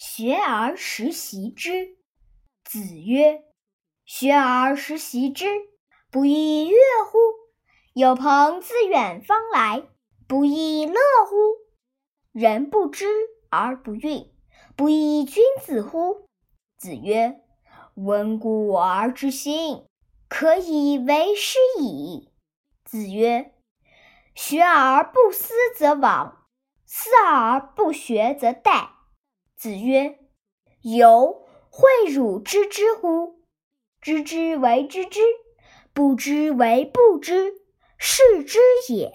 学而时习之。子曰：“学而时习之，不亦说乎？有朋自远方来，不亦乐乎？人不知而不愠，不亦君子乎？”子曰：“温故而知新，可以为师矣。”子曰：“学而不思则罔，思而不学则殆。”子曰：“由诲汝知之乎？知之为知之，不知为不知，是知也。”